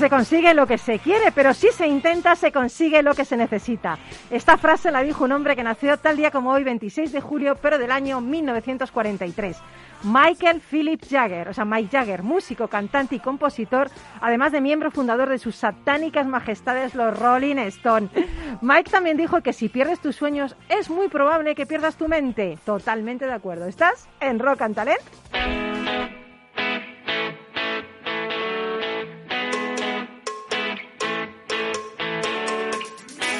se consigue lo que se quiere, pero si se intenta, se consigue lo que se necesita. Esta frase la dijo un hombre que nació tal día como hoy, 26 de julio, pero del año 1943. Michael Philip Jagger, o sea, Mike Jagger, músico, cantante y compositor, además de miembro fundador de sus satánicas majestades los Rolling Stone. Mike también dijo que si pierdes tus sueños es muy probable que pierdas tu mente. Totalmente de acuerdo. ¿Estás en Rock and Talent?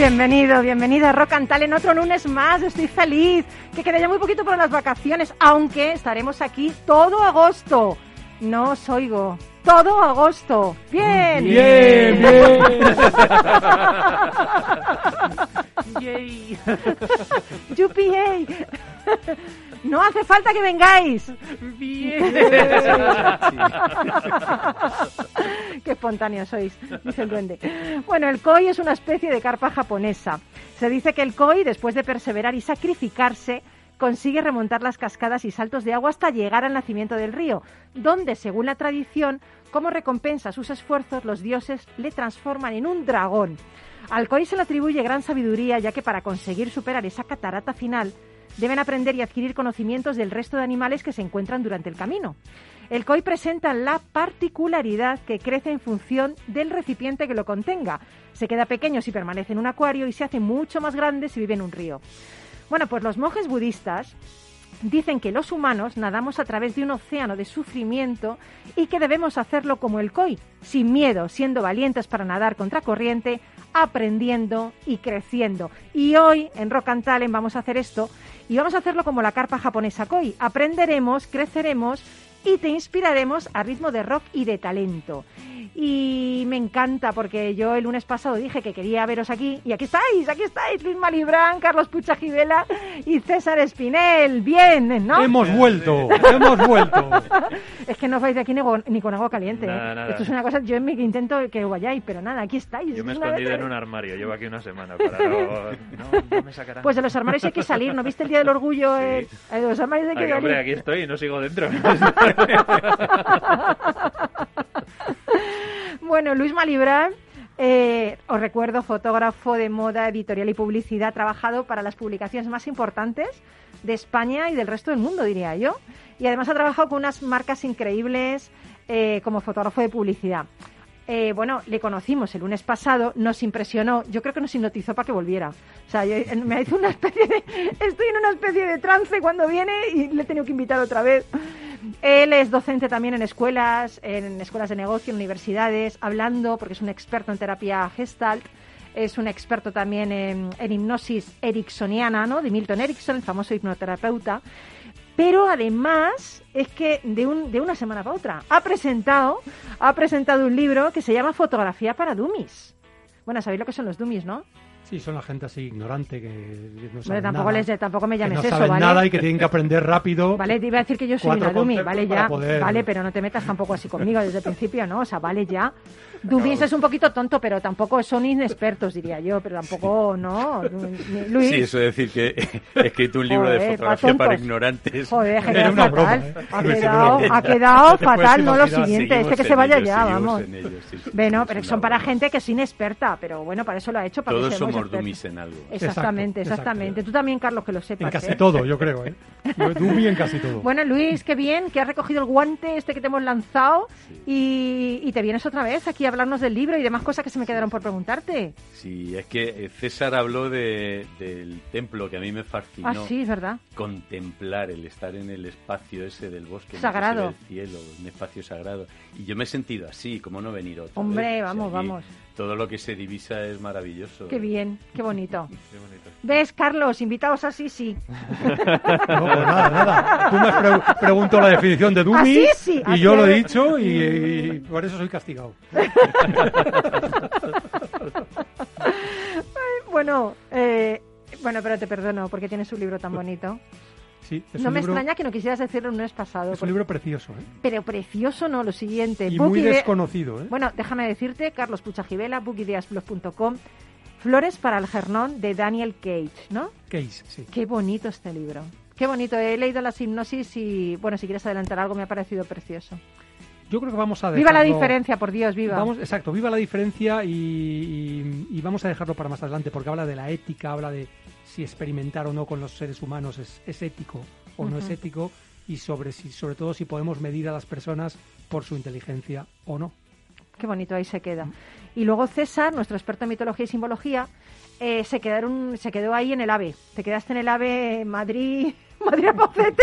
Bienvenido, bienvenida a Rock and Talent, otro lunes más, estoy feliz, que queda ya muy poquito para las vacaciones, aunque estaremos aquí todo agosto. No os oigo, todo agosto. Bien. Bien, bien. Yay. Yupi, No hace falta que vengáis. Bien. Qué espontáneos sois, dice el duende. Bueno, el koi es una especie de carpa japonesa. Se dice que el koi, después de perseverar y sacrificarse, consigue remontar las cascadas y saltos de agua hasta llegar al nacimiento del río, donde, según la tradición, como recompensa a sus esfuerzos, los dioses le transforman en un dragón. Al koi se le atribuye gran sabiduría, ya que para conseguir superar esa catarata final, deben aprender y adquirir conocimientos del resto de animales que se encuentran durante el camino. El koi presenta la particularidad que crece en función del recipiente que lo contenga. Se queda pequeño si permanece en un acuario y se hace mucho más grande si vive en un río. Bueno, pues los monjes budistas dicen que los humanos nadamos a través de un océano de sufrimiento y que debemos hacerlo como el koi, sin miedo, siendo valientes para nadar contra corriente, aprendiendo y creciendo. Y hoy en Rock and vamos a hacer esto y vamos a hacerlo como la carpa japonesa koi. Aprenderemos, creceremos y te inspiraremos a ritmo de rock y de talento. Y me encanta porque yo el lunes pasado dije que quería veros aquí y aquí estáis, aquí estáis, Luis Malibrán, Carlos Pucha Givela y César Espinel. Bien, ¿no? Hemos vuelto, hemos vuelto. es que no os vais de aquí ni, con- ni con agua caliente. Nada, ¿eh? nada. Esto es una cosa, yo en mi intento que vayáis, pero nada, aquí estáis. Yo me he escondido vez- en un armario, llevo aquí una semana para no... No, no me sacarán. Pues de los armarios hay que salir, ¿no viste el Día del Orgullo? Sí. eh? Eh, De los armarios hay que Ay, hombre, salir. aquí estoy y no sigo dentro. Bueno, Luis Malibrán, eh, os recuerdo, fotógrafo de moda, editorial y publicidad, ha trabajado para las publicaciones más importantes de España y del resto del mundo, diría yo. Y además ha trabajado con unas marcas increíbles eh, como fotógrafo de publicidad. Eh, bueno, le conocimos el lunes pasado, nos impresionó, yo creo que nos hipnotizó para que volviera. O sea, yo- me hizo una especie de... Estoy en una especie de trance cuando viene y le he tenido que invitar otra vez. Él es docente también en escuelas, en escuelas de negocio, en universidades, hablando, porque es un experto en terapia gestalt, es un experto también en, en hipnosis ericksoniana, ¿no? De Milton Erickson, el famoso hipnoterapeuta. Pero además es que de, un, de una semana para otra ha presentado, ha presentado un libro que se llama Fotografía para Dummies. Bueno, sabéis lo que son los dummies, ¿no? Sí, son la gente así ignorante que no saben tampoco, nada, les, tampoco me que llames no eso, saben ¿vale? nada y que tienen que aprender rápido. Vale, te iba a decir que yo soy una conceptos vale ya, poder- vale, pero no te metas tampoco así conmigo desde el principio, ¿no? O sea, vale ya. Dummies es un poquito tonto, pero tampoco son inexpertos, diría yo, pero tampoco, no. Luis, Sí, eso es decir que he escrito un libro Joder, de fotografía para ignorantes. Joder, ha Era quedado una fatal. broma, ¿eh? Ha quedado, ha quedado fatal, no lo siguiente, este que se vaya ello, ya, vamos. en ello, sí, sí, Bueno, pero son para gente que es inexperta, pero bueno, para eso lo ha hecho, para Todos que seamos. Dummies en algo. Exactamente, Exacto, exactamente. exacto. Tú también, Carlos, que lo sepas. En casi ¿eh? todo, yo creo, ¿eh? Dummy en casi todo. Bueno, Luis, qué bien que has recogido el guante este que te hemos lanzado y, y te vienes otra vez aquí a hablarnos del libro y demás cosas que se me quedaron por preguntarte. Sí, es que eh, César habló de, del templo que a mí me fascinó. Ah, sí, es verdad. Contemplar el estar en el espacio ese del bosque. Sagrado. se ve El cielo, un espacio sagrado. Y yo me he sentido así, como no venir otro. Hombre, vamos, vamos. Todo lo que se divisa es maravilloso. Qué bien, qué bonito. Qué bonito. ¿Ves, Carlos? Invitados así, sí. No, pues nada, nada. Tú me has pre- preguntado la definición de Dumi Así sí, y así yo lo he dicho y, y por eso soy castigado. Bueno, eh, bueno, pero te perdono porque tienes un libro tan bonito. Sí, es no me libro, extraña que no quisieras decirlo en un mes pasado. Es un libro precioso ¿eh? Pero precioso, no, lo siguiente. y Book muy desconocido. ¿eh? Bueno, déjame decirte, Carlos Puchajivela, bookideasblog.com, Flores para el Gernón de Daniel Cage, ¿no? Case, sí. Qué bonito este libro. Qué bonito. He leído la hipnosis y, bueno, si quieres adelantar algo, me ha parecido precioso. Yo creo que vamos a Viva la dejarlo- diferencia, por Dios, viva. Vamos, exacto, viva la diferencia y, y- y vamos a dejarlo para más adelante porque habla de la ética, habla de si experimentar o no con los seres humanos es, es ético o no es ético y sobre, si, sobre todo si podemos medir a las personas por su inteligencia o no. Qué bonito, ahí se queda. Y luego César, nuestro experto en mitología y simbología, eh, se, quedaron, se quedó ahí en el AVE. Te quedaste en el AVE Madrid, Madrid-Albacete,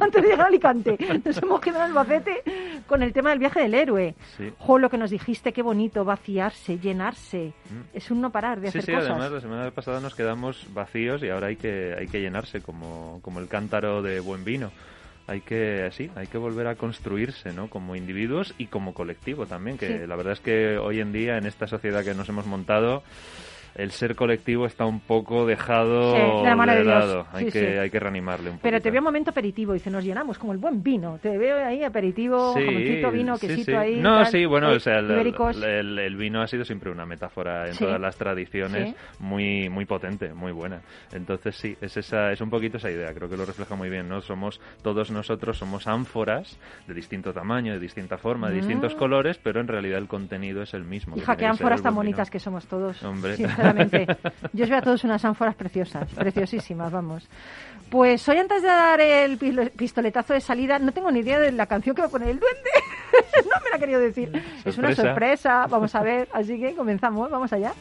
antes de llegar a Alicante. Nos hemos quedado en Albacete con el tema del viaje del héroe. Sí. Jo, lo que nos dijiste, qué bonito, vaciarse, llenarse. Mm. Es un no parar de Sí, hacer sí, cosas. además la semana pasada nos quedamos vacíos y ahora hay que, hay que llenarse como, como el cántaro de buen vino. Hay que, sí, hay que volver a construirse, ¿no? Como individuos y como colectivo también, que Sí. la verdad es que hoy en día, en esta sociedad que nos hemos montado, el ser colectivo está un poco dejado Sí, de la lado. Hay, Sí, que, sí. hay que reanimarle un poco. Pero te veo un momento aperitivo, dice, nos llenamos como el buen vino. Te veo ahí aperitivo, jamoncito, vino, quesito ahí. No, tal. sí, bueno, Eh, o sea, el, ibéricos. el- el vino ha sido siempre una metáfora en todas las tradiciones, muy muy potente, muy buena. Entonces sí, es esa es un poquito esa idea, creo que lo refleja muy bien, ¿no? Somos todos nosotros somos ánforas de distinto tamaño, de distinta forma, de Mm. distintos colores, pero en realidad el contenido es el mismo. Hija, qué que ánforas tan bonitas que somos todos. Hombre. Sinceramente. Yo os veo a todos unas ánforas preciosas, preciosísimas, vamos. Pues hoy antes de dar el pistoletazo de salida, no tengo ni idea de la canción que va a poner el duende. no me la ha querido decir. Es una Sorpresa. sorpresa, vamos a ver. Así que comenzamos, vamos allá.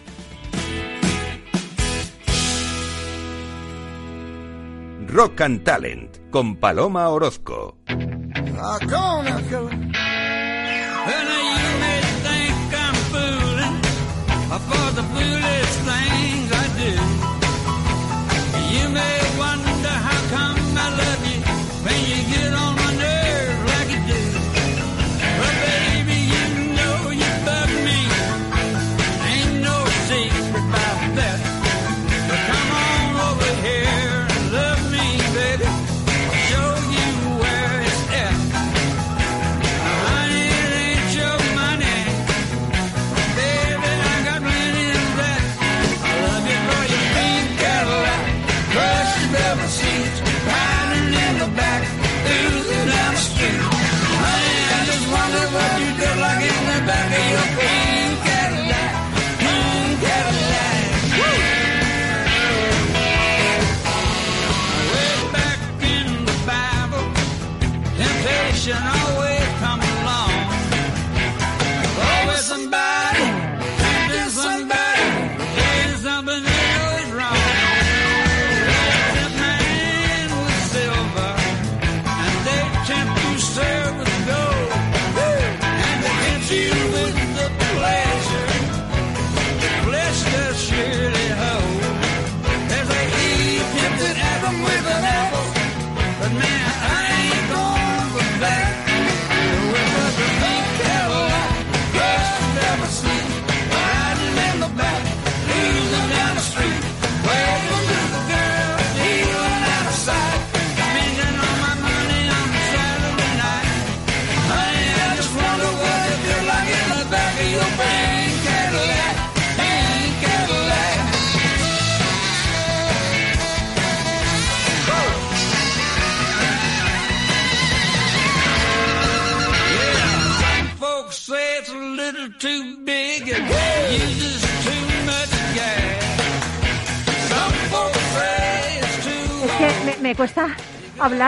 Rock and Talent con Paloma Orozco.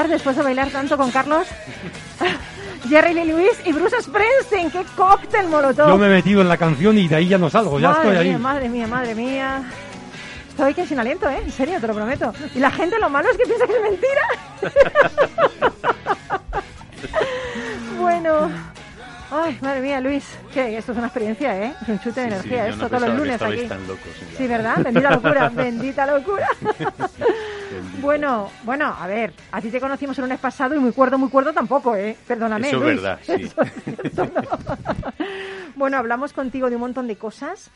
Después de bailar tanto con Carlos. Jerry Lee Lewis y Bruce Springsteen, qué cóctel molotov. Yo me he metido en la canción y de ahí ya no salgo, ya madre estoy ahí. mía, madre mía, madre mía. Estoy que sin aliento, ¿eh? En serio, te lo prometo. Y la gente lo malo es que piensa que es mentira. bueno, Ay, madre mía, Luis, que esto es una experiencia, ¿eh? Es un chute de Sí, energía, esto no todos los lunes aquí. tan locos Sí, ¿verdad? Bendita locura, bendita locura. Bendito. Bueno, bueno, a ver, a ti te conocimos el lunes pasado y muy cuerdo, muy cuerdo tampoco, ¿eh? Perdóname, Eso es Luis. verdad, sí. Eso- eso no. bueno, hablamos contigo de un montón de cosas.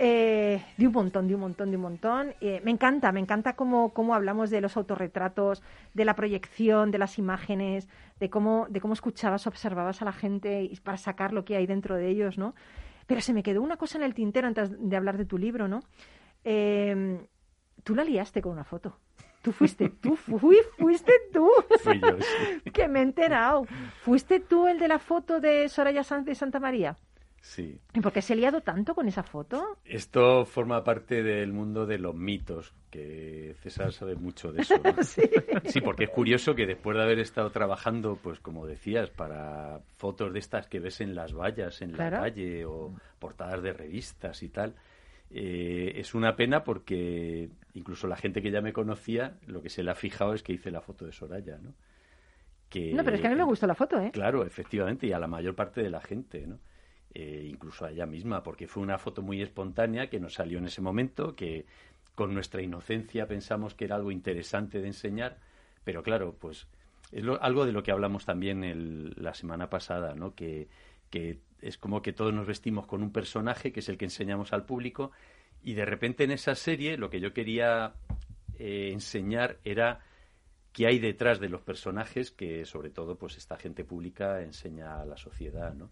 Eh, de un montón, de un montón, de un montón. Eh, me encanta, me encanta cómo, cómo hablamos de los autorretratos, de la proyección, de las imágenes, de cómo, de cómo escuchabas, observabas a la gente y para sacar lo que hay dentro de ellos, ¿no? Pero se me quedó una cosa en el tintero antes de hablar de tu libro, ¿no? Eh, tú la liaste con una foto. Tú fuiste, tú fui, fuiste tú. Fui yo, sí. que me he enterado. ¿Fuiste tú el de la foto de Soraya de Santa María? Sí. ¿Y por qué se ha liado tanto con esa foto? Esto forma parte del mundo de los mitos, que César sabe mucho de eso. ¿no? Sí. Sí, porque es curioso que después de haber estado trabajando, pues como decías, para fotos de estas que ves en las vallas, en Claro. la calle o portadas de revistas y tal, eh, es una pena porque incluso la gente que ya me conocía, lo que se le ha fijado es que hice la foto de Soraya, ¿no? Que, No, pero es que a mí me gustó la foto, ¿eh? Claro, efectivamente, y a la mayor parte de la gente, ¿no? Eh, incluso a ella misma, porque fue una foto muy espontánea que nos salió en ese momento, que con nuestra inocencia pensamos que era algo interesante de enseñar, pero claro, pues es lo- algo de lo que hablamos también el- la semana pasada, ¿no? Que, que es como que todos nos vestimos con un personaje que es el que enseñamos al público y de repente en esa serie lo que yo quería eh, enseñar era qué hay detrás de los personajes que sobre todo pues esta gente pública enseña a la sociedad, ¿no?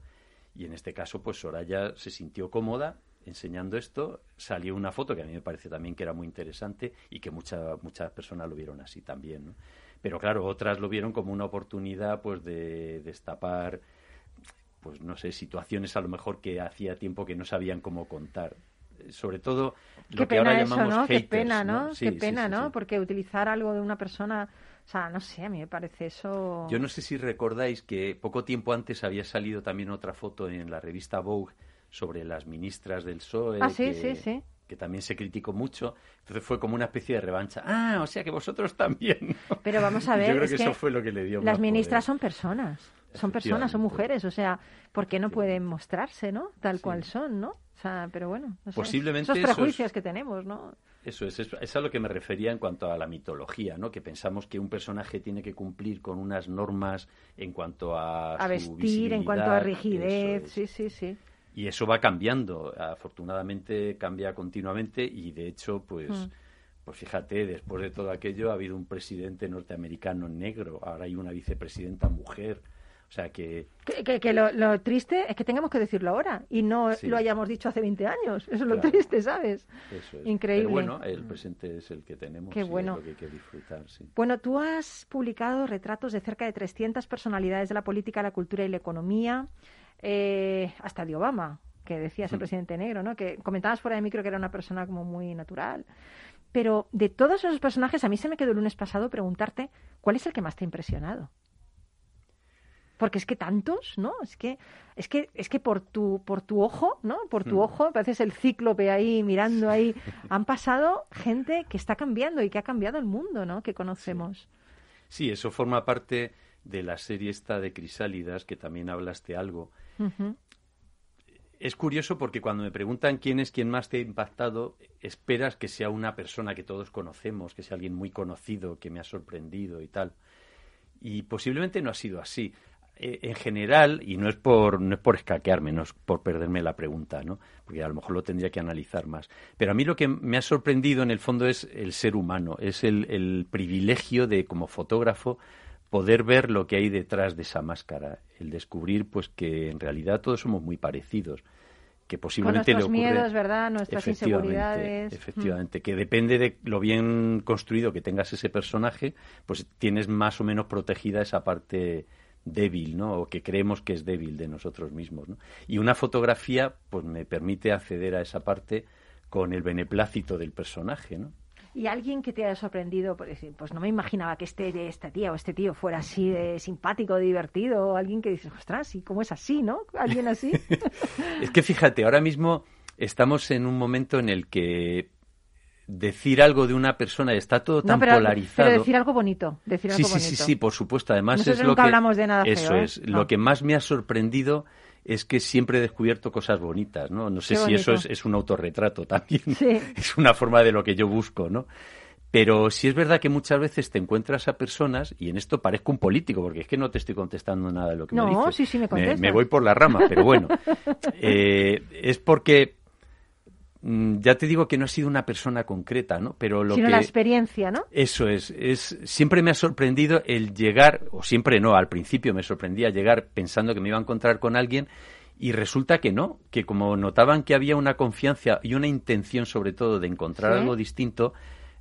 Y en este caso pues Soraya se sintió cómoda enseñando esto, salió una foto que a mí me parece también que era muy interesante y que mucha- muchas personas lo vieron así también, ¿no? Pero claro, otras lo vieron como una oportunidad pues de destapar pues no sé, situaciones a lo mejor que hacía tiempo que no sabían cómo contar. Sobre todo lo Qué que ahora eso, llamamos ¿no? Qué pena, ¿no? Sí, Qué pena, sí, ¿no? Porque utilizar algo de una persona, o sea, no sé, a mí me parece eso... Yo no sé si recordáis que poco tiempo antes había salido también otra foto en la revista Vogue sobre las ministras del PSOE. Ah, sí, que, sí, sí. que también se criticó mucho. Entonces fue como una especie de revancha. Ah, o sea que vosotros también. ¿no? Pero vamos a ver, Yo creo es que, que eso fue lo que le dio Las ministras poder. son personas, son personas, son mujeres, o sea, ¿por qué no pueden mostrarse, no? Tal Sí. cual son, ¿no? O sea, pero bueno, no sé, Posiblemente esos eso es- prejuicios que tenemos, ¿no? Eso es, es, es a lo que me refería en cuanto a la mitología, ¿no? Que pensamos que un personaje tiene que cumplir con unas normas en cuanto a, A su vestir, en cuanto a rigidez, eso es. sí, sí, sí. Y eso va cambiando, afortunadamente cambia continuamente y de hecho, pues, Mm. pues fíjate, después de todo aquello ha habido un presidente norteamericano negro, ahora hay una vicepresidenta mujer, o sea que Que, que- que lo, lo triste es que tengamos que decirlo ahora y no Sí. lo hayamos dicho hace 20 años. Eso es lo triste, ¿sabes? eso es. Increíble. Pero bueno, el presente es el que tenemos Qué y es bueno. lo que hay que disfrutar, sí. Bueno, tú has publicado retratos de cerca de 300 personalidades de la política, la cultura y la economía, eh, hasta de Obama, que decías el Mm. presidente negro, ¿no? Que comentabas fuera de micro que era una persona como muy natural. Pero de todos esos personajes, a mí se me quedó el lunes pasado preguntarte cuál es el que más te ha impresionado. Porque es que tantos, ¿no? Es que, es que, es que por tu, por tu ojo, ¿no? Por tu Mm. ojo, pareces el cíclope ahí mirando ahí. Han pasado gente que está cambiando y que ha cambiado el mundo, ¿no? Que conocemos. Sí, eso forma parte de la serie esta de Crisálidas, que también hablaste algo. Es curioso porque cuando me preguntan quién es quien más te ha impactado, esperas que sea una persona que todos conocemos, que sea alguien muy conocido, que me ha sorprendido y tal. Y posiblemente no ha sido así. Eh, en general, y no es por no es por escaquearme, no es por perderme la pregunta, ¿no? Porque a lo mejor lo tendría que analizar más. Pero a mí lo que me ha sorprendido en el fondo es el ser humano, es el, el privilegio de como fotógrafo poder ver lo que hay detrás de esa máscara, el descubrir pues que en realidad todos somos muy parecidos, que Con posiblemente nuestros le ocurre miedos, ¿verdad? Nuestras Efectivamente, inseguridades. Efectivamente, que depende de lo bien construido que tengas ese personaje, pues tienes más o menos protegida esa parte débil, ¿no? O que creemos que es débil de nosotros mismos, ¿no? Y una fotografía, pues me permite acceder a esa parte con el beneplácito del personaje, ¿no? Y alguien que te haya sorprendido, por decir, pues no me imaginaba que este, esta tía o este tío fuera así de simpático, divertido, o alguien que dices, ostras, ¿y cómo es así, no? ¿Alguien así? Es que fíjate, ahora mismo estamos en un momento en el que decir algo de una persona está todo tan no, pero, polarizado. pero decir algo bonito, decir Sí, algo sí, bonito. sí, sí, por supuesto. Además Nosotros es lo nunca que hablamos de nada feo, eso ¿eh? es No. lo que más me ha sorprendido es que siempre he descubierto cosas bonitas, ¿no? No sé Qué si eso es, es un autorretrato también. Sí. Es una forma de lo que yo busco, ¿no? Pero sí es verdad que muchas veces te encuentras a personas, y en esto parezco un político, porque es que no te estoy contestando nada de lo que No, me dices. sí, sí me contestas. me voy por la rama, pero bueno. Eh, es porque ya te digo que no he sido una persona concreta, ¿no? Pero lo Sino que la experiencia, ¿no? eso es, es siempre me ha sorprendido el llegar o siempre no, al principio me sorprendía llegar pensando que me iba a encontrar con alguien y resulta que no, que como notaban que había una confianza y una intención sobre todo de encontrar Sí. algo distinto,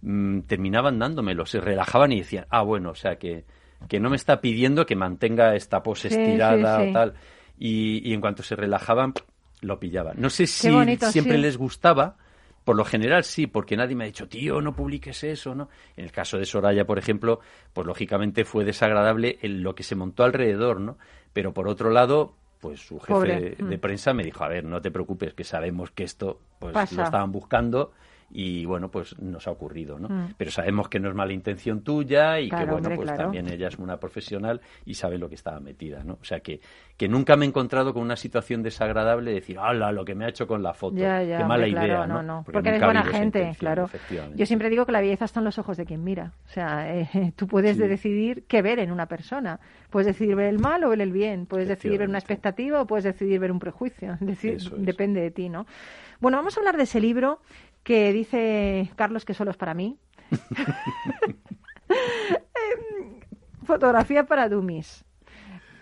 mm, terminaban dándomelo, se relajaban y decían, ah, bueno, o sea que, que no me está pidiendo que mantenga esta pose sí, estirada sí. o tal. Y, y en cuanto se relajaban, lo pillaban. No sé si bonito, siempre sí. les gustaba, por lo general sí, porque nadie me ha dicho, tío, no publiques eso, ¿no? En el caso de Soraya, por ejemplo, pues lógicamente fue desagradable el- lo que se montó alrededor, ¿no? Pero por otro lado, pues su jefe Pobre. de, Mm. de prensa me dijo, a ver, no te preocupes, que sabemos que esto pues Pasa. lo estaban buscando y bueno, pues nos ha ocurrido, ¿no? Mm. Pero sabemos que no es mala intención tuya y que bueno, hombre, pues claro. también ella es una profesional y sabe lo que estaba metida, ¿no? O sea que, que nunca me he encontrado con una situación desagradable de decir, ¡hala, lo que me ha hecho con la foto! Ya, ya, ¡Qué mala hombre, claro, idea! no, no, porque, nunca eres buena gente, claro. Yo siempre digo que la belleza está en los ojos de quien mira. O sea, eh, tú puedes Sí. decidir qué ver en una persona. Puedes decidir ver el mal o ver el bien. Puedes decidir ver una expectativa o puedes decidir ver un prejuicio. Es decir, es. depende de ti, ¿no? Bueno, vamos a hablar de ese libro que dice Carlos que solo es para mí. Fotografía para dummies.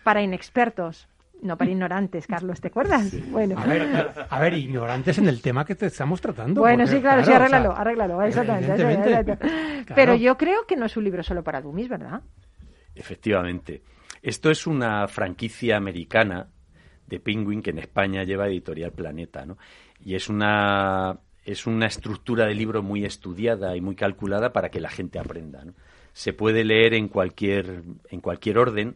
Para inexpertos. No para ignorantes, Carlos, ¿te acuerdas? Bueno. A ver, a ver, ignorantes en el tema que te estamos tratando. Bueno, porque, sí, claro, sí, o sea, arréglalo, arréglalo, exactamente. claro. Pero yo creo que no es un libro solo para dummies, ¿verdad? Efectivamente. Esto es una franquicia americana de Penguin que en España lleva Editorial Planeta, ¿no? Y es una es una estructura de libro muy estudiada y muy calculada para que la gente aprenda, ¿no? Se puede leer en cualquier en cualquier orden.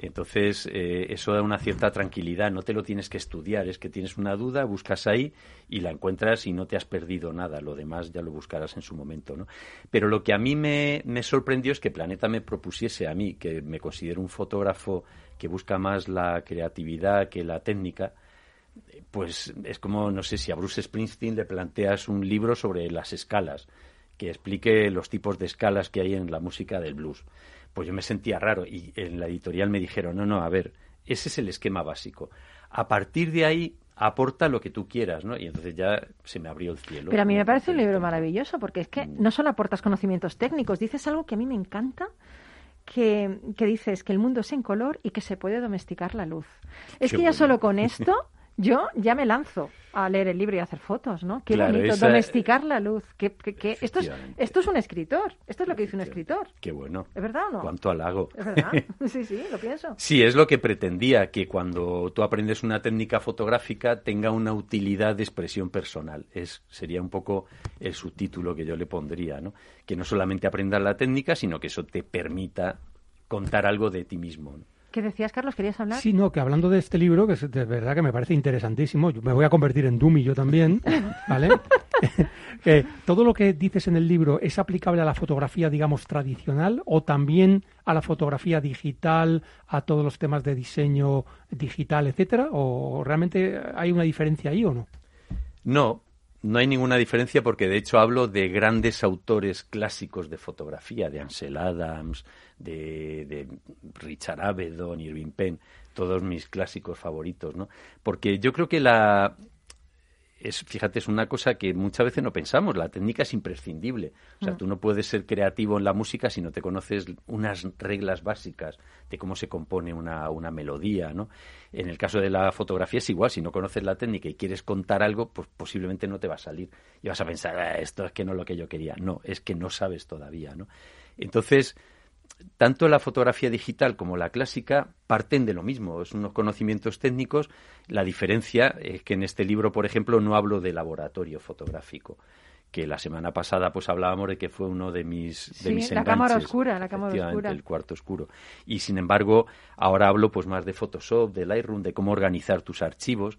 Entonces, eh, eso da una cierta tranquilidad, no te lo tienes que estudiar, es que tienes una duda, buscas ahí y la encuentras y no te has perdido nada, lo demás ya lo buscarás en su momento, ¿no? Pero lo que a mí me, me sorprendió es que Planeta me propusiese a mí, que me considero un fotógrafo que busca más la creatividad que la técnica, pues es como, no sé, si a Bruce Springsteen le planteas un libro sobre las escalas, que explique los tipos de escalas que hay en la música del blues. Pues yo me sentía raro y en la editorial me dijeron, no, no, a ver, ese es el esquema básico. A partir de ahí aporta lo que tú quieras, ¿no? Y entonces ya se me abrió el cielo. Pero a mí me parece un libro maravilloso porque es que Mm. no solo aportas conocimientos técnicos, dices algo que a mí me encanta, que, que dices que el mundo es en color y que se puede domesticar la luz. Es Qué que ya bueno. solo con esto yo ya me lanzo a leer el libro y a hacer fotos, ¿no? Qué Claro, bonito, esa- domesticar la luz. Que, que- que- Esto, es, esto es un escritor, esto es lo que dice un escritor. Qué bueno. ¿Es verdad o no? Cuánto halago. Es verdad, sí, sí, lo pienso. Sí, es lo que pretendía, que cuando tú aprendes una técnica fotográfica tenga una utilidad de expresión personal. Es, sería un poco el subtítulo que yo le pondría, ¿no? Que no solamente aprendas la técnica, sino que eso te permita contar algo de ti mismo. ¿no? ¿Qué decías, Carlos? ¿Querías hablar? Sí, no, que hablando de este libro, que es de verdad que me parece interesantísimo, yo me voy a convertir en Dumi yo también, ¿vale? que todo lo que dices en el libro es aplicable a la fotografía, digamos, tradicional o también a la fotografía digital, a todos los temas de diseño digital, etcétera, o realmente hay una diferencia ahí o no? No, no hay ninguna diferencia porque de hecho hablo de grandes autores clásicos de fotografía, de Ansel Adams, de, de Richard Avedon, Irving Penn, todos mis clásicos favoritos, ¿no? Porque yo creo que la es, fíjate, es una cosa que muchas veces no pensamos. La técnica es imprescindible. O sea, tú no puedes ser creativo en la música si no te conoces unas reglas básicas de cómo se compone una, una melodía, ¿no? En el caso de la fotografía es igual. Si no conoces la técnica y quieres contar algo, pues posiblemente no te va a salir. Y vas a pensar, "Ah, esto es que no es lo que yo quería. No, es que no sabes todavía, ¿no? Entonces, tanto la fotografía digital como la clásica parten de lo mismo, es unos conocimientos técnicos. La diferencia es que en este libro, por ejemplo, no hablo de laboratorio fotográfico, que la semana pasada pues hablábamos de que fue uno de mis de Sí, mis la cámara oscura, la cámara oscura. el cuarto oscuro. Y sin embargo, ahora hablo pues más de Photoshop, de Lightroom, de cómo organizar tus archivos,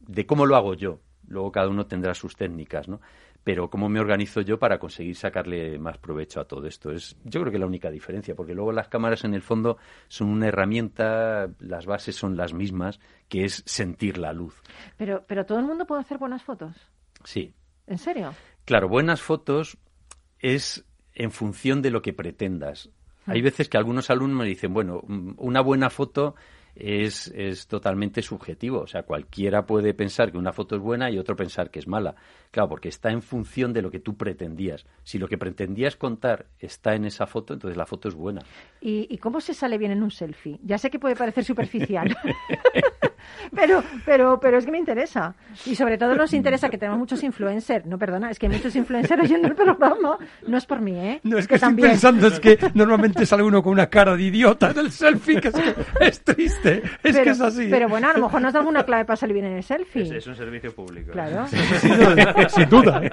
de cómo lo hago yo. Luego cada uno tendrá sus técnicas, ¿no? Pero cómo me organizo yo para conseguir sacarle más provecho a todo esto. Es yo creo que la única diferencia, porque luego las cámaras en el fondo son una herramienta, las bases son las mismas, que es sentir la luz. Pero, pero todo el mundo puede hacer buenas fotos. Sí. ¿En serio? Claro, buenas fotos es en función de lo que pretendas. Hay veces que algunos alumnos me dicen, bueno, mm, una buena foto es, es totalmente subjetivo. O sea, cualquiera puede pensar que una foto es buena y otro pensar que es mala. Claro, porque está en función de lo que tú pretendías. Si lo que pretendías contar está en esa foto, entonces la foto es buena. ¿Y, y cómo se sale bien en un selfie? Ya sé que puede parecer superficial. pero, pero, pero es que me interesa. Y sobre todo nos interesa que tenemos muchos influencers. No, perdona, es que hay muchos influencers oyendo el programa. No es por mí, ¿eh? No, es que, estoy también. pensando, es que normalmente sale uno con una cara de idiota en el selfie, que es, que es triste, es pero, que es así. Pero bueno, a lo mejor nos da alguna clave para salir bien en el selfie. Es, es un servicio público. Claro. Sin duda. ¿eh?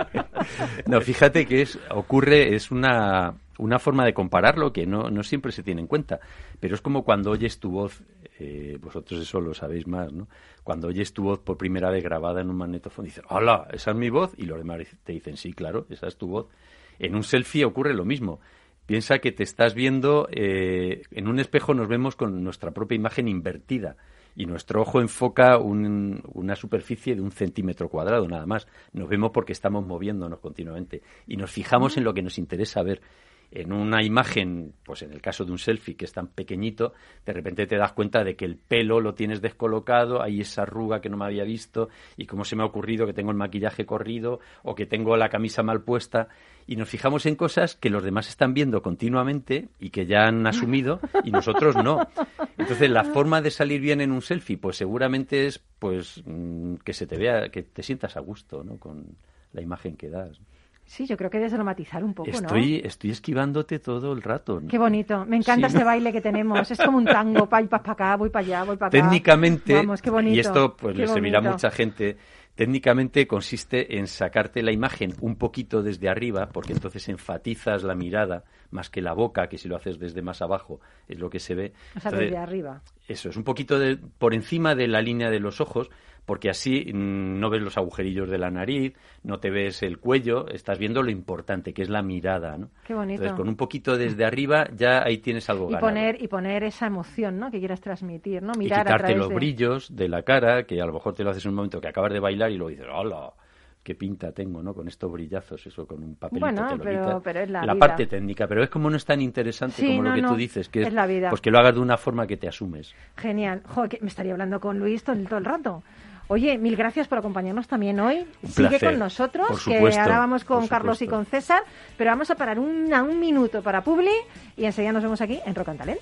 No, fíjate que es, ocurre, es una, una forma de compararlo que no, no siempre se tiene en cuenta. Pero es como cuando oyes tu voz, eh, vosotros eso lo sabéis más, ¿no? Cuando oyes tu voz por primera vez grabada en un magnetofón, dices, hola, esa es mi voz, y los demás te dicen, sí, claro, esa es tu voz. En un selfie ocurre lo mismo. Piensa que te estás viendo, eh, en un espejo nos vemos con nuestra propia imagen invertida y nuestro ojo enfoca un- una superficie de un centímetro cuadrado nada más. Nos vemos porque estamos moviéndonos continuamente y nos fijamos en lo que nos interesa ver. En una imagen, pues en el caso de un selfie que es tan pequeñito, de repente te das cuenta de que el pelo lo tienes descolocado, hay esa arruga que no me había visto y cómo se me ha ocurrido que tengo el maquillaje corrido o que tengo la camisa mal puesta y nos fijamos en cosas que los demás están viendo continuamente y que ya han asumido y nosotros no. Entonces, la forma de salir bien en un selfie, pues seguramente es pues mm, que se te vea, que te sientas a gusto, ¿no? Con la imagen que das. Sí, yo creo que debes dramatizar un poco, ¿no? Estoy, estoy esquivándote todo el rato. ¿no? Qué bonito. Me encanta Sí, este ¿no? baile que tenemos. Es como un tango. Vas para acá, voy para allá, voy para acá. Técnicamente, Vamos, qué bonito. y esto pues le servirá a mucha gente, técnicamente consiste en sacarte la imagen un poquito desde arriba, porque entonces enfatizas la mirada más que la boca, que si lo haces desde más abajo es lo que se ve. O sea, Entonces, desde arriba. Eso, es un poquito de- por encima de la línea de los ojos, porque así mm, no ves los agujerillos de la nariz, no te ves el cuello, estás viendo lo importante, que es la mirada, ¿no? Qué bonito. Entonces, con un poquito desde arriba ya ahí tienes algo Y ganado. poner, y poner esa emoción, ¿no? Que quieras transmitir, ¿no? y Mirar a quitarte través los de... brillos de la cara, que a lo mejor te lo haces en un momento que acabas de bailar y luego dices, ¡hola! qué pinta tengo, ¿no? Con estos brillazos, eso, con un papelito Bueno, te lo pero- quita. pero es la vida. parte técnica, pero es como no es tan interesante Sí, como no, lo que no, tú dices, que es la vida. pues que lo hagas de una forma que te asumes. Genial. Jo, que me estaría hablando con Luis todo el rato. Oye, mil gracias por acompañarnos también hoy. Un Sigue placer, con nosotros, por que ahora vamos con Carlos y con César, pero vamos a parar un, a un minuto para Publi y enseguida nos vemos aquí en Rock and Talent.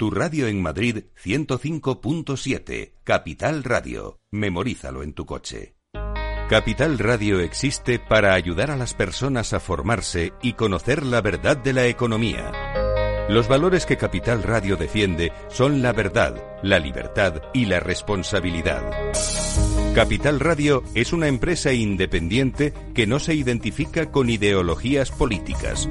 Tu radio en Madrid 105.7, Capital Radio. Memorízalo en tu coche. Capital Radio existe para ayudar a las personas a formarse y conocer la verdad de la economía. Los valores que Capital Radio defiende son la verdad, la libertad y la responsabilidad. Capital Radio es una empresa independiente que no se identifica con ideologías políticas.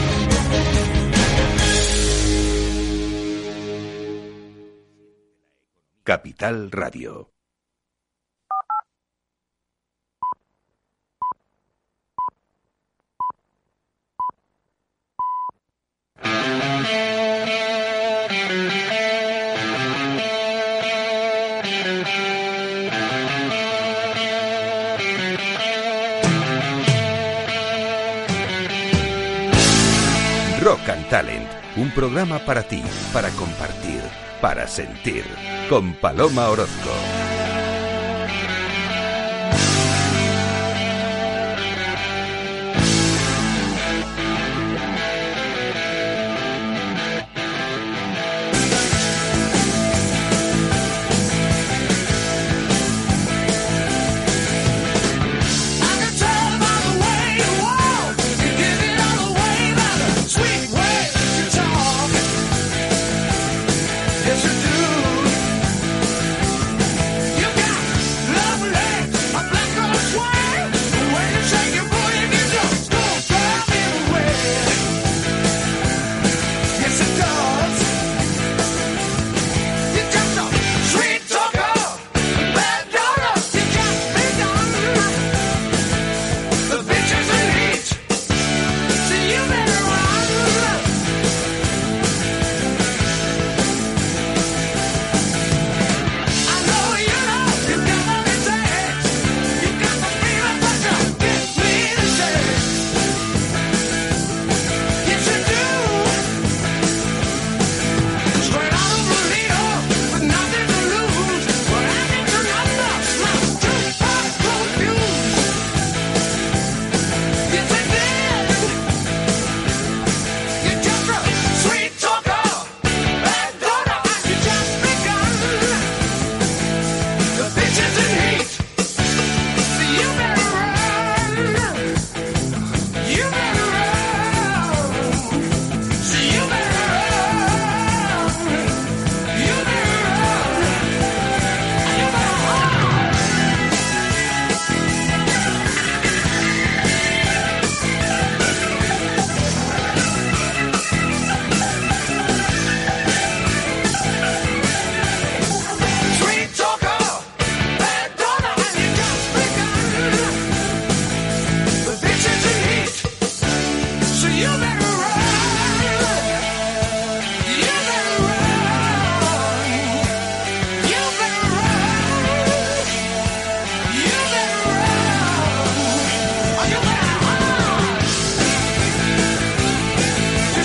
Capital Radio. Rock and Talent, un programa para ti, para compartir, para sentir, con Paloma Orozco.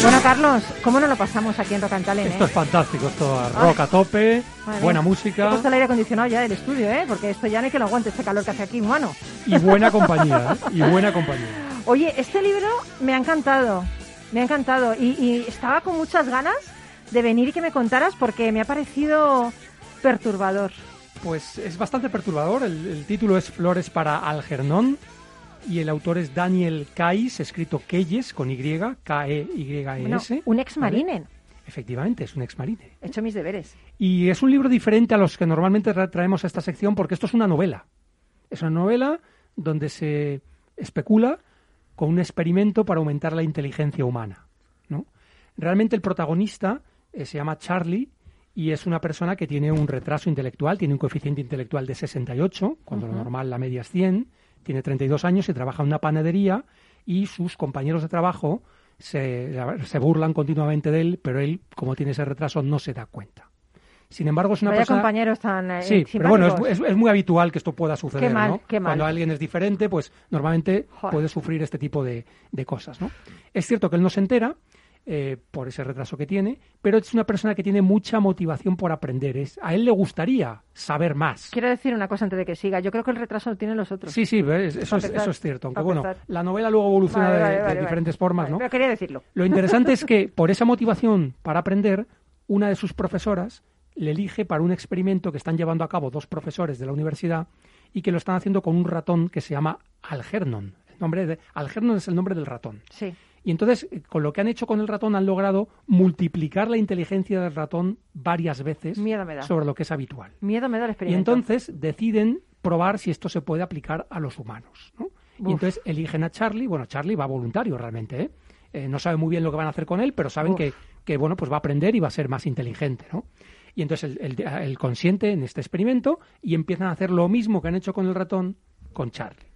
Bueno, Carlos, ¿cómo no lo pasamos aquí en Rock and Talent, Esto eh? es fantástico, esto rock a tope, buena mía. He música puesto el aire acondicionado ya del estudio, ¿eh? Porque esto ya no hay que lo aguante, este calor que hace aquí, humano. y buena compañía, ¿eh? y buena compañía. Oye, este libro me ha encantado, me ha encantado y, y estaba con muchas ganas de venir y que me contaras porque me ha parecido perturbador. Pues es bastante perturbador. El, el título es Flores para Algernon y el autor es Daniel Kais, escrito Keyes con Y, Bueno, K-E-Y-E-S. un ex marine. Efectivamente, es un ex marine. He hecho mis deberes. Y es un libro diferente a los que normalmente tra- traemos a esta sección porque esto es una novela. Es una novela donde se especula con un experimento para aumentar la inteligencia humana. ¿no? Realmente el protagonista eh, se llama Charlie y es una persona que tiene un retraso intelectual, tiene un coeficiente intelectual de 68, cuando lo normal la media es 100, tiene 32 años y trabaja en una panadería y sus compañeros de trabajo se, se burlan continuamente de él, pero él, como tiene ese retraso, no se da cuenta. Sin embargo, es una Vaya persona... compañeros tan eh, Sí, pero bueno, es, simpáticos. es- es muy habitual que esto pueda suceder, Qué mal, ¿no? qué mal. Cuando alguien es diferente, pues normalmente Joder. puede sufrir este tipo de, de cosas, ¿no? Es cierto que él no se entera eh, por ese retraso que tiene, pero es una persona que tiene mucha motivación por aprender. Es, a él le gustaría saber más. Quiero decir una cosa antes de que siga. Yo creo que el retraso lo tienen los otros. Sí, sí, es, eso es cierto. Aunque bueno, la novela luego evoluciona Vale, de, vale, de vale, vale. diferentes formas, ¿no? Pero quería decirlo. Lo interesante es que por esa motivación para aprender, una de sus profesoras le elige para un experimento que están llevando a cabo dos profesores de la universidad y que lo están haciendo con un ratón que se llama Algernon. El nombre de, Algernon es el nombre del ratón. Sí. Y entonces, eh, con lo que han hecho con el ratón, han logrado multiplicar la inteligencia del ratón varias veces Miedo me da. sobre lo que es habitual. Miedo me da el Y experimento. entonces deciden probar si esto se puede aplicar a los humanos. ¿no? Y entonces eligen a Charlie. Bueno, Charlie va voluntario realmente. ¿eh? Eh, no sabe muy bien lo que van a hacer con él, pero saben que, que, bueno, pues va a aprender y va a ser más inteligente. ¿no? Y entonces el, el, el consiente en este experimento y empiezan a hacer lo mismo que han hecho con el ratón con Charlie.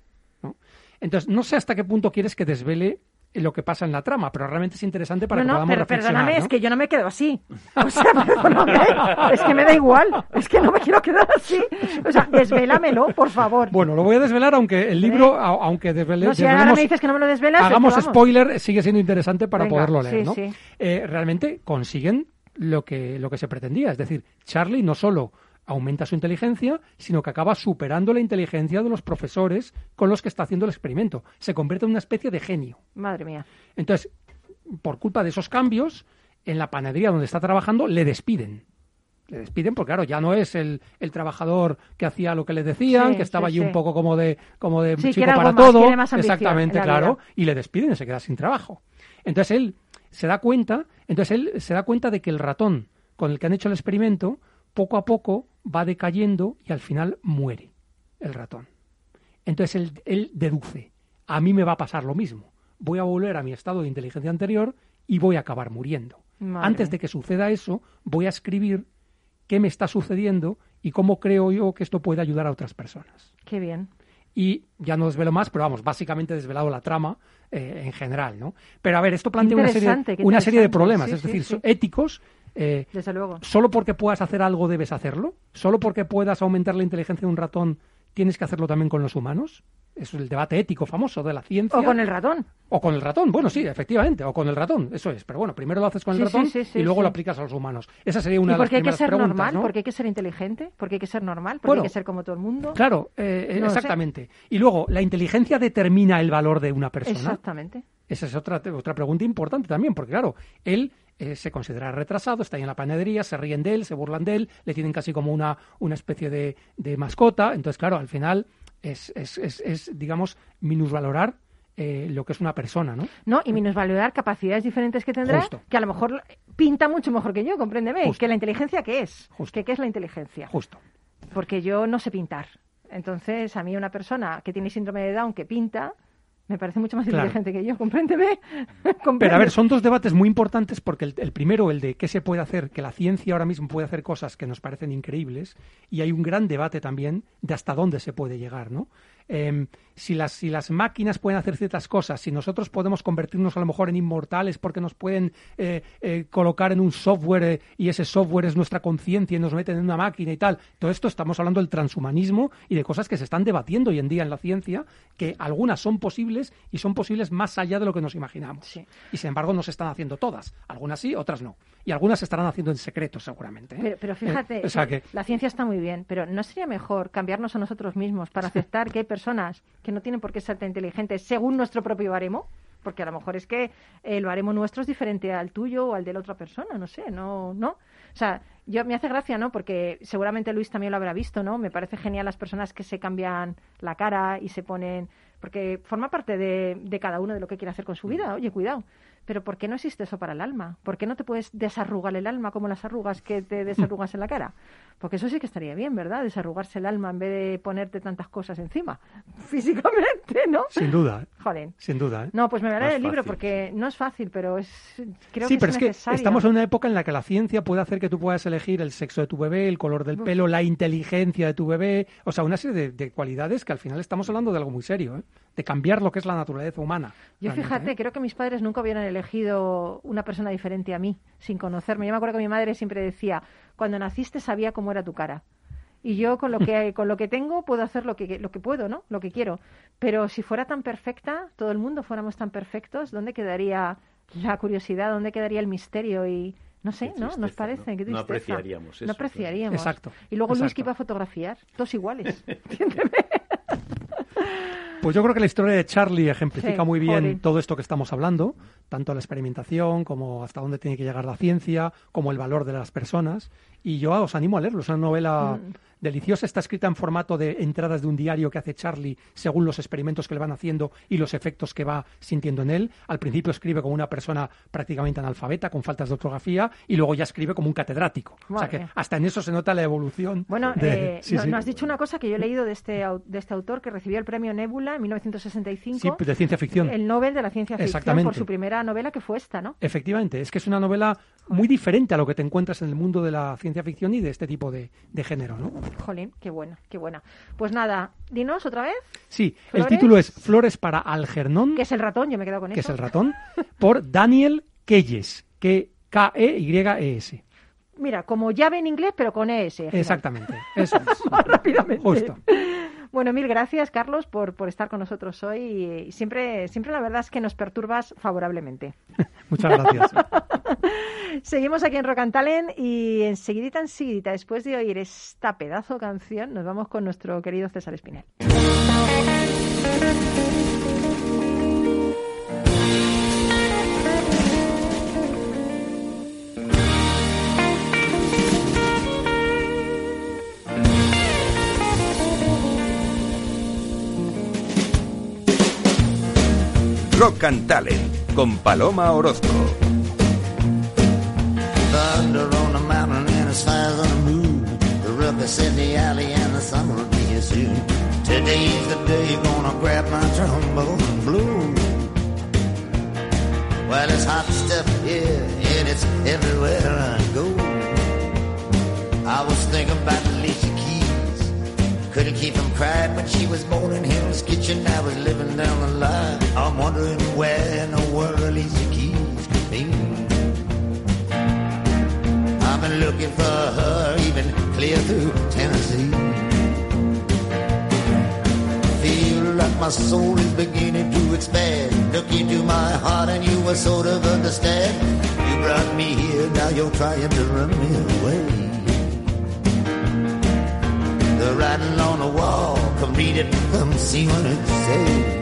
¿no? Entonces, no sé hasta qué punto quieres que desvele lo que pasa en la trama, pero realmente es interesante para no, que no, podamos pero reflexionar. perdóname, ¿no? es que yo no me quedo así. O sea, perdóname, es que me da igual. Es que no me quiero quedar así. O sea, desvélamelo, por favor. Bueno, lo voy a desvelar, aunque el libro, a- aunque desvele, no, si ahora me dices que no me lo desvelas, hagamos spoiler, sigue siendo interesante para Venga, poderlo leer, sí, ¿no? sí. Eh, realmente consiguen lo que, lo que se pretendía, es decir, Charlie no solo aumenta su inteligencia, sino que acaba superando la inteligencia de los profesores con los que está haciendo el experimento. Se convierte en una especie de genio. Madre mía. Entonces, por culpa de esos cambios, en la panadería donde está trabajando le despiden. Le despiden porque, claro, ya no es el, el trabajador que hacía lo que le decían, Sí, que estaba sí, allí un poco como de, como de Sí, chico para más, todo. más ambición Exactamente, en la claro. vida. Y le despiden y se queda sin trabajo. Entonces él se da cuenta, entonces él se da cuenta de que el ratón con el que han hecho el experimento, poco a poco va decayendo y al final muere el ratón. Entonces él, él deduce, a mí me va a pasar lo mismo. Voy a volver a mi estado de inteligencia anterior y voy a acabar muriendo. Madre. Antes de que suceda eso, voy a escribir qué me está sucediendo y cómo creo yo que esto puede ayudar a otras personas. Qué bien. Y ya no desvelo más, pero vamos, básicamente he desvelado la trama eh, en general, ¿no? Pero a ver, esto plantea una serie, una serie de problemas, Sí, es sí, decir, sí. éticos. eh, Desde luego. ¿Solo porque puedas hacer algo debes hacerlo? ¿Solo porque puedas aumentar la inteligencia de un ratón tienes que hacerlo también con los humanos? Es el debate ético famoso de la ciencia. O con el ratón. O con el ratón, bueno, sí, efectivamente, o con el ratón, eso es. Pero bueno, primero lo haces con el Sí, ratón sí, sí, sí, y luego lo aplicas a los humanos. Esa sería una ¿Y de por las qué hay que primeras ser preguntas, normal? ¿no? ¿Por qué hay que ser inteligente? ¿Por qué hay que ser normal? ¿Por qué Bueno, hay que ser como todo el mundo? Claro, eh, eh, No lo sé. exactamente. Y luego, ¿la inteligencia determina el valor de una persona? Exactamente. Esa es otra, otra pregunta importante también, porque claro, él eh, se considera retrasado, está ahí en la panadería, se ríen de él, se burlan de él, le tienen casi como una, una especie de, de mascota. Entonces, claro, al final es, es, es, es, digamos, minusvalorar eh, lo que es una persona, ¿no? No, y minusvalorar capacidades diferentes que tendrá, Justo. que a lo mejor pinta mucho mejor que yo, compréndeme. Justo. Que la inteligencia, ¿qué es? Justo. Que ¿Qué es la inteligencia? Justo. Porque yo no sé pintar. Entonces, a mí una persona que tiene síndrome de Down que pinta, me parece mucho más Claro. inteligente que yo, compréndeme. Pero a ver, son dos debates muy importantes porque el, el primero, el de qué se puede hacer, que la ciencia ahora mismo puede hacer cosas que nos parecen increíbles, y hay un gran debate también de hasta dónde se puede llegar, ¿no? Em, si, las, si las máquinas pueden hacer ciertas cosas, si nosotros podemos convertirnos a lo mejor en inmortales porque nos pueden eh, eh, colocar en un software eh, y ese software es nuestra conciencia y nos meten en una máquina y tal, todo esto estamos hablando del transhumanismo y de cosas que se están debatiendo hoy en día en la ciencia, que algunas son posibles y son posibles más allá de lo que nos imaginamos. Sí. Y sin embargo no se están haciendo todas. Algunas sí, otras no. Y algunas se estarán haciendo en secreto seguramente. Pero, pero fíjate, o sea que, la ciencia está muy bien, pero ¿no sería mejor cambiarnos a nosotros mismos para aceptar que hay personas que no tienen por qué ser tan inteligentes según nuestro propio baremo? Porque a lo mejor es que el baremo nuestro es diferente al tuyo o al de la otra persona, no sé, no, no. O sea, yo me hace gracia, ¿no? Porque seguramente Luis también lo habrá visto, ¿no? Me parece genial las personas que se cambian la cara y se ponen porque forma parte de, de cada uno de lo que quiere hacer con su vida. Oye, cuidado. Pero ¿por qué no existe eso para el alma? ¿Por qué no te puedes desarrugar el alma como las arrugas que te desarrugas en la cara? Porque eso sí que estaría bien, ¿verdad? Desarrugarse el alma en vez de ponerte tantas cosas encima. Físicamente, ¿no? sin duda, ¿eh? Joder. sin duda. ¿eh? No, pues me voy a leer Más el libro fácil, porque no es fácil, pero es creo sí, que pero es es que necesario. estamos en una época en la que la ciencia puede hacer que tú puedas elegir el sexo de tu bebé, el color del pelo, la inteligencia de tu bebé, o sea, una serie de, de cualidades que al final estamos hablando de algo muy serio, ¿eh? de cambiar lo que es la naturaleza humana. Yo fíjate, ¿eh? creo que mis padres nunca hubieran elegido una persona diferente a mí, sin conocerme. Yo me acuerdo que mi madre siempre decía, cuando naciste sabía cómo era tu cara. Y yo con lo que con lo que tengo puedo hacer lo que lo que puedo, ¿no? Lo que quiero. Pero si fuera tan perfecta, todo el mundo fuéramos tan perfectos, ¿dónde quedaría la curiosidad? ¿Dónde quedaría el misterio? Y no sé, ¿no? ¿Nos parece? ¿no? No apreciaríamos eso, No apreciaríamos. Exacto, Y luego Luis que iba a fotografiar, todos iguales. Pues yo creo que la historia de Charlie ejemplifica Sí, muy bien joder. todo esto que estamos hablando, tanto la experimentación como hasta dónde tiene que llegar la ciencia, como el valor de las personas. Y yo os animo a leerlo. Es una novela Mm. Deliciosa. Está escrita en formato de entradas de un diario que hace Charlie según los experimentos que le van haciendo y los efectos que va sintiendo en él. Al principio escribe como una persona prácticamente analfabeta, con faltas de ortografía, y luego ya escribe como un catedrático. O sea que hasta en eso se nota la evolución. Bueno, de- eh, sí, no, sí. no has dicho una cosa que yo he leído de este, de este autor que recibió el premio Nebula en 1965. Sí, de ciencia ficción. El Nobel de la ciencia ficción Exactamente. por su primera primera novela que fue esta, ¿no? Efectivamente, es que es una novela muy diferente a lo que te encuentras en el mundo de la ciencia ficción y de este tipo de, de género, ¿no? Jolín, qué buena, qué buena. Pues nada, dinos otra vez, Sí, el título es Flores para Algernon, que es el ratón, yo me he quedado con que es eso. el ratón, por Daniel Keyes, que K-E-Y-E-S. Mira, como llave en inglés, pero con ES. Exactamente, eso es. Más rápidamente. Justo. Bueno, mil gracias, Carlos, por, por estar con nosotros hoy. Y, y siempre, siempre la verdad es que nos perturbas favorablemente. Muchas gracias. Seguimos aquí en Rock and Talent y enseguidita, enseguidita, después de oír esta pedazo canción, nos vamos con nuestro querido César Espinel. Rock and Talent con Paloma Orozco. Thunder on the mountain and the stars on the moon. The ruckus in the alley and the sun will be here soon. Today's the day gonna grab my trombone and blow. Well, it's hot stuff here and it's everywhere I go. I was thinking about Alicia Keys. Couldn't keep from crying when she was born in Hell's Kitchen. I was living down the line. I'm wondering where in the world Alicia Keys could be. I've been looking for her even clear through Tennessee. Feel like my soul is beginning to expand. Look into my heart and you will sort of understand. You brought me here, now you're trying to run me away. The writing on the wall, come read it, come see what it says.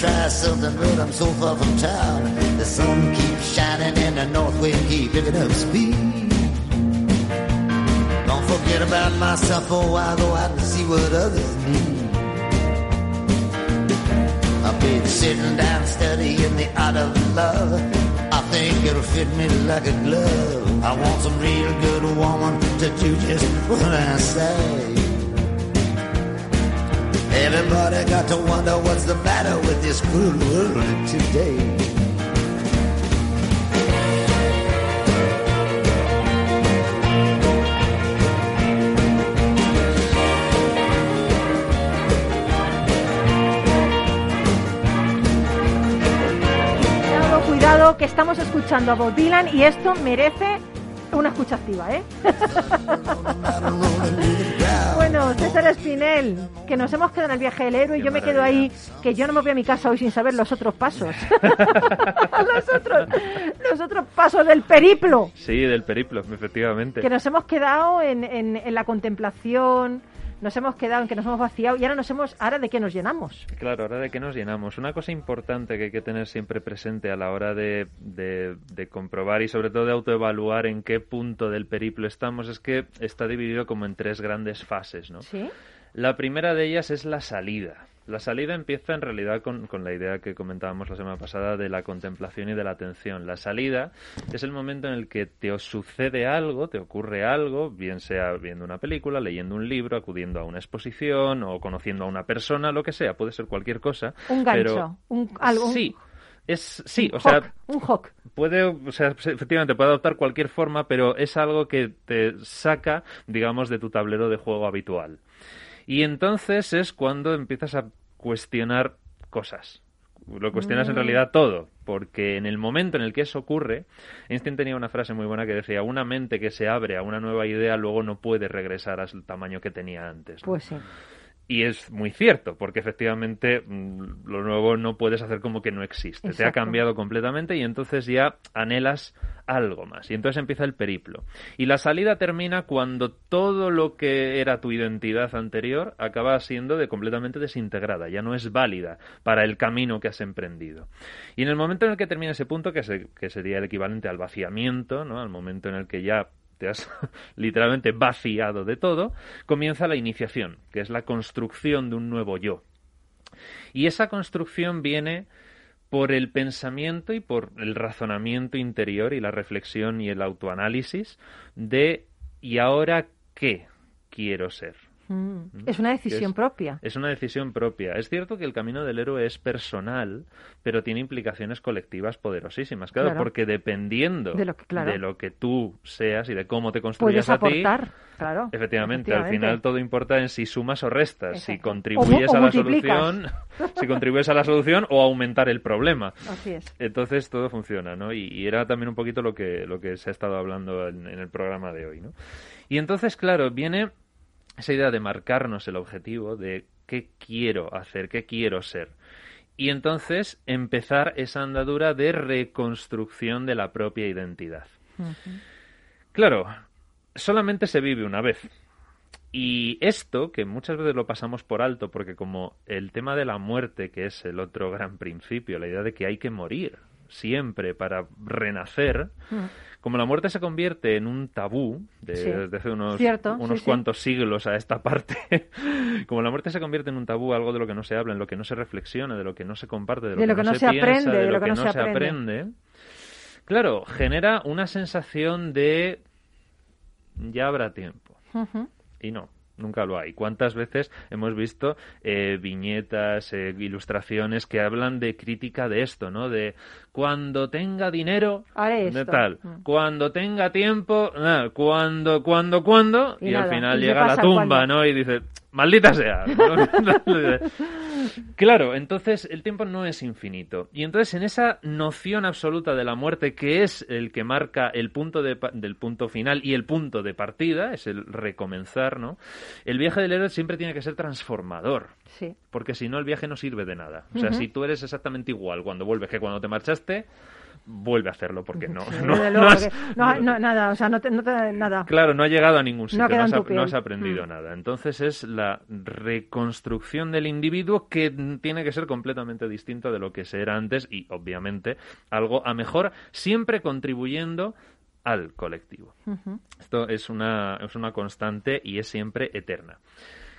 Try something, but I'm so far from town. The sun keeps shining and the north wind keep picking up speed. Don't forget about myself oh, for a while, go out and see what others need. I've been sitting down studying the art of love. I think it'll fit me like a glove. I want some real good woman to do just what I say. Everybody got to wonder what's the matter with this cruel world today. Cuidado, cuidado, que estamos escuchando a Bob Dylan y esto merece una escucha activa, ¿eh? César Espinel, que nos hemos quedado en el viaje del héroe y yo me quedo ahí, que yo no me voy a mi casa hoy sin saber los otros pasos. los, otros, los otros pasos del periplo. Sí, del periplo, efectivamente. Que nos hemos quedado en, en- en la contemplación, nos hemos quedado en que nos hemos vaciado y ahora nos hemos, ahora de qué nos llenamos. Claro, ahora de qué nos llenamos. Una cosa importante que hay que tener siempre presente a la hora de, de- de comprobar y sobre todo de autoevaluar en qué punto del periplo estamos es que está dividido como en tres grandes fases, ¿no? ¿Sí? La primera de ellas es la salida. La salida empieza en realidad con, con la idea que comentábamos la semana pasada de la contemplación y de la atención. La salida es el momento en el que te sucede algo, te ocurre algo, bien sea viendo una película, leyendo un libro, acudiendo a una exposición o conociendo a una persona, lo que sea, puede ser cualquier cosa. Un gancho, pero- un, algo, Sí, es, sí, un o sea, un hook. puede, o sea, efectivamente puede adoptar cualquier forma, pero es algo que te saca, digamos, de tu tablero de juego habitual. Y entonces es cuando empiezas a cuestionar cosas. Lo cuestionas en realidad todo, porque en el momento en el que eso ocurre, Einstein tenía una frase muy buena que decía, una mente que se abre a una nueva idea luego no puede regresar al tamaño que tenía antes. ¿no? Pues sí. Y es muy cierto, porque efectivamente mm, lo nuevo no puedes hacer como que no existe. Te ha Exacto. cambiado completamente y entonces ya anhelas algo más. Y entonces empieza el periplo. Y la salida termina cuando todo lo que era tu identidad anterior acaba siendo de completamente desintegrada, ya no es válida para el camino que has emprendido. Y en el momento en el que termina ese punto, que, se- que sería el equivalente al vaciamiento, ¿no? al momento en el que ya te has literalmente vaciado de todo, comienza la iniciación, que es la construcción de un nuevo yo. Y esa construcción viene por el pensamiento y por el razonamiento interior y la reflexión y el autoanálisis de ¿y ahora qué quiero ser? Mm. Es una decisión es- propia. Es una decisión propia. Es cierto que el camino del héroe es personal, pero tiene implicaciones colectivas poderosísimas. Claro, Claro. porque dependiendo De lo que- claro. de lo que tú seas y de cómo te construyas a ti, claro. Efectivamente, al final todo importa en si sumas o restas, si contribuyes O mu- o a la solución, si contribuyes a la solución o aumentar el problema. Así es. Entonces todo funciona, ¿no? Y, y era también un poquito lo que, lo que se ha estado hablando en, en el programa de hoy, ¿no? Y entonces, claro, viene esa idea de marcarnos el objetivo de qué quiero hacer, qué quiero ser. Y entonces empezar esa andadura de reconstrucción de la propia identidad. Claro, solamente se vive una vez. Y esto, que muchas veces lo pasamos por alto, porque como el tema de la muerte, que es el otro gran principio, la idea de que hay que morir siempre para renacer. Como la muerte se convierte en un tabú de- Sí. desde hace unos, Cierto, unos sí, sí. cuantos siglos a esta parte, como la muerte se convierte en un tabú, algo de lo que no se habla, en lo que no se reflexiona, de lo que no se comparte, de lo, que, no se, piensa, aprende, de lo que, no se aprende. aprende, claro, genera una sensación de ya habrá tiempo. Y no, nunca lo hay. ¿Cuántas veces hemos visto eh, viñetas, eh, ilustraciones que hablan de crítica de esto, ¿no? De cuando tenga dinero, de tal. Mm. Cuando tenga tiempo, cuando, cuando, cuando, Y y, al final llega la tumba, cuando. ¿no? Y dice, maldita sea. ¿no? claro, entonces el tiempo no es infinito. Y entonces en esa noción absoluta de la muerte, que es el que marca el punto de del punto final y el punto de partida, es el recomenzar, ¿no? El viaje del héroe siempre tiene que ser transformador. Sí. Porque si no, el viaje no sirve de nada. O sea, si tú eres exactamente igual cuando vuelves que cuando te marchaste, vuelve a hacerlo, porque no. Sí, no, has- nada, o sea, no te, te- nada. Claro, no ha llegado a ningún sitio, No has, aprendido Mm. nada. Entonces es la reconstrucción del individuo que tiene que ser completamente distinto de lo que se era antes y, obviamente, algo a mejor, siempre contribuyendo al colectivo. Esto es una, es una constante y es siempre eterna.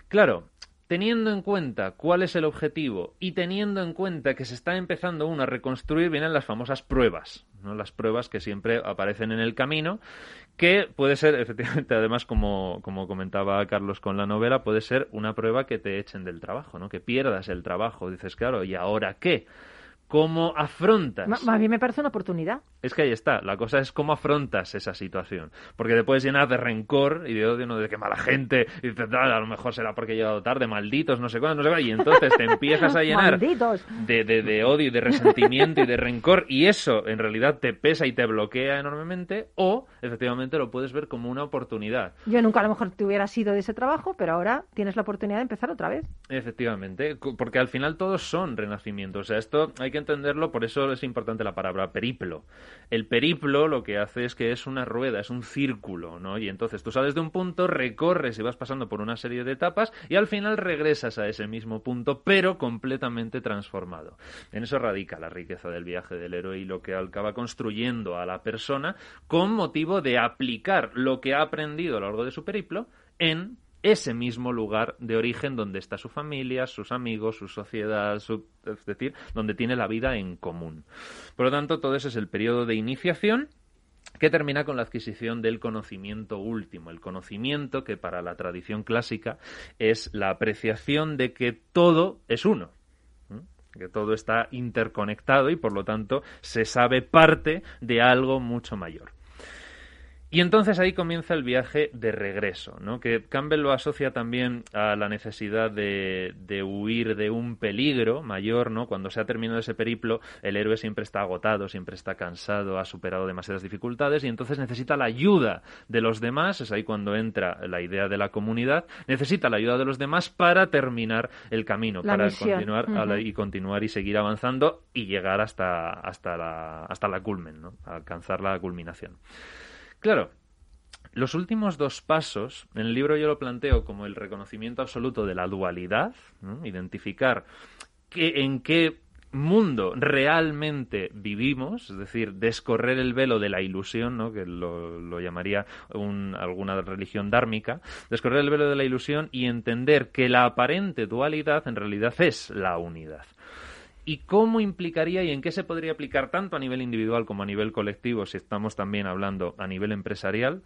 Claro, teniendo en cuenta cuál es el objetivo y teniendo en cuenta que se está empezando uno a reconstruir, vienen las famosas pruebas, ¿no? Las pruebas que siempre aparecen en el camino, que puede ser, efectivamente, además, como, como comentaba Carlos con la novela, puede ser una prueba que te echen del trabajo, ¿no? Que pierdas el trabajo. Dices, claro, ¿y ahora qué? ¿Cómo afrontas? Ma- Más bien me parece una oportunidad. Es que ahí está, la cosa es cómo afrontas esa situación. Porque te puedes llenar de rencor y de odio, no de que mala gente, y dices, "Ah, a lo mejor será porque he llegado tarde, malditos, no sé cuándo, no sé cuándo, y entonces te empiezas a llenar de, de, de odio y de resentimiento y de rencor, y eso en realidad te pesa y te bloquea enormemente, o efectivamente lo puedes ver como una oportunidad. Yo nunca a lo mejor te hubiera sido de ese trabajo, pero ahora tienes la oportunidad de empezar otra vez. Efectivamente, porque al final todos son renacimientos. O sea, esto hay que entenderlo, por eso es importante la palabra periplo. El periplo lo que hace es que es una rueda, es un círculo, ¿no? Y entonces tú sales de un punto, recorres y vas pasando por una serie de etapas y al final regresas a ese mismo punto, pero completamente transformado. En eso radica la riqueza del viaje del héroe y lo que acaba construyendo a la persona con motivo de aplicar lo que ha aprendido a lo largo de su periplo en ese mismo lugar de origen donde está su familia, sus amigos, su sociedad, su- es decir, donde tiene la vida en común. Por lo tanto, todo ese es el periodo de iniciación que termina con la adquisición del conocimiento último, el conocimiento que para la tradición clásica es la apreciación de que todo es uno, que todo está interconectado y por lo tanto se sabe parte de algo mucho mayor. Y entonces ahí comienza el viaje de regreso, ¿no? que Campbell lo asocia también a la necesidad de, de huir de un peligro mayor, ¿no? Cuando se ha terminado ese periplo, el héroe siempre está agotado, siempre está cansado, ha superado demasiadas dificultades y entonces necesita la ayuda de los demás, es ahí cuando entra la idea de la comunidad, necesita la ayuda de los demás para terminar el camino, La para misión. continuar y continuar y seguir avanzando y llegar hasta, hasta la, hasta la culmen, ¿no? Alcanzar la culminación. Claro, los últimos dos pasos, en el libro yo lo planteo como el reconocimiento absoluto de la dualidad, identificar qué- en qué mundo realmente vivimos, es decir, descorrer el velo de la ilusión, ¿no? que lo, lo llamaría un- alguna religión dármica, descorrer el velo de la ilusión y entender que la aparente dualidad en realidad es la unidad. ¿Y cómo implicaría y en qué se podría aplicar tanto a nivel individual como a nivel colectivo, si estamos también hablando a nivel empresarial?